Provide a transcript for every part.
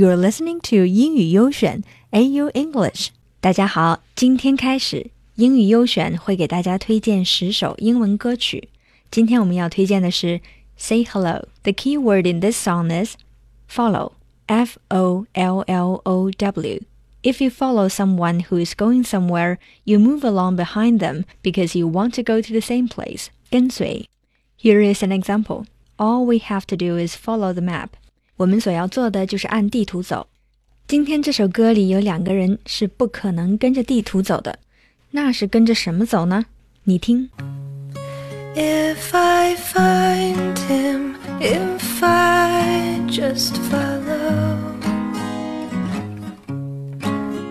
You're listening to 英语优选 AU English。大家好，今天开始英语优选会给大家推荐十首英文歌曲。今天我们要推荐的是 Say Hello。The key word in this song is follow. F O L L O W. If you follow someone who is going somewhere, you move along behind them because you want to go to the same place. 跟随。Here is an example. All we have to do is follow the map. 我们所要做的就是按地图走。今天这首歌里有两个人是不可能跟着地图走的，那是跟着什么走呢？你听。If I find him, if I just follow,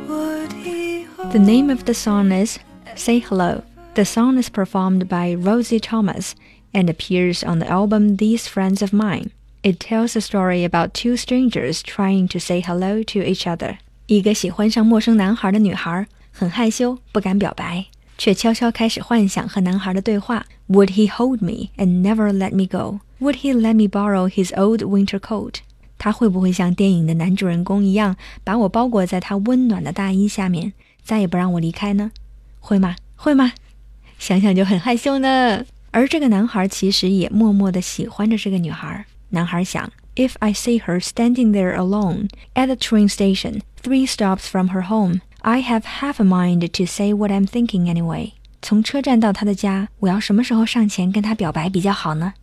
would he hold The name of the song is Say Hello. The song is performed by Rosie Thomas and appears on the album These Friends of Mine. It tells a story about two strangers trying to say hello to each other. 一个喜欢上陌生男孩的女孩很害羞，不敢表白，却悄悄开始幻想和男孩的对话。Would he hold me and never let me go? Would he let me borrow his old winter coat? 他会不会像电影的男主人公一样，把我包裹在他温暖的大衣下面，再也不让我离开呢？会吗？会吗？想想就很害羞呢。而这个男孩其实也默默地喜欢着这个女孩。男孩想，If I see her standing there alone at the train station, three stops from her home, I have half a mind to say what I'm thinking anyway. 从车站到他的家，我要什么时候上前跟他表白比较好呢？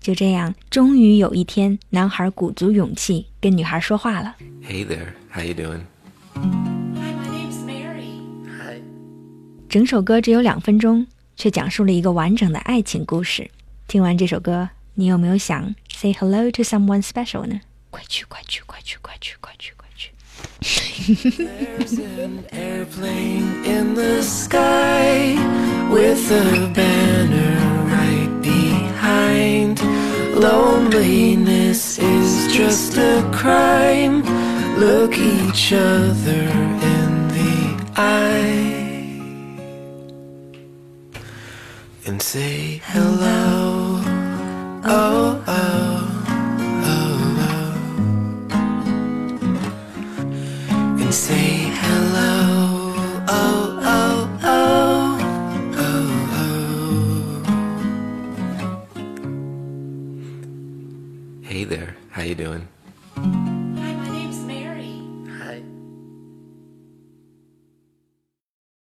就这样，终于有一天，男孩鼓足勇气跟女孩说话了。Hey there, how you doing? Hi, my name's Mary. Hi. 整首歌只有两分钟，却讲述了一个完整的爱情故事。听完这首歌，你有没有想 say hello to someone special 呢？快去，快去，快去，快去，快去，快去！ There's an airplane in the sky with a banner right behind. Loneliness is just a crime. Look each other in the eye and say hello. Oh, oh, oh, Hey there, how you doing?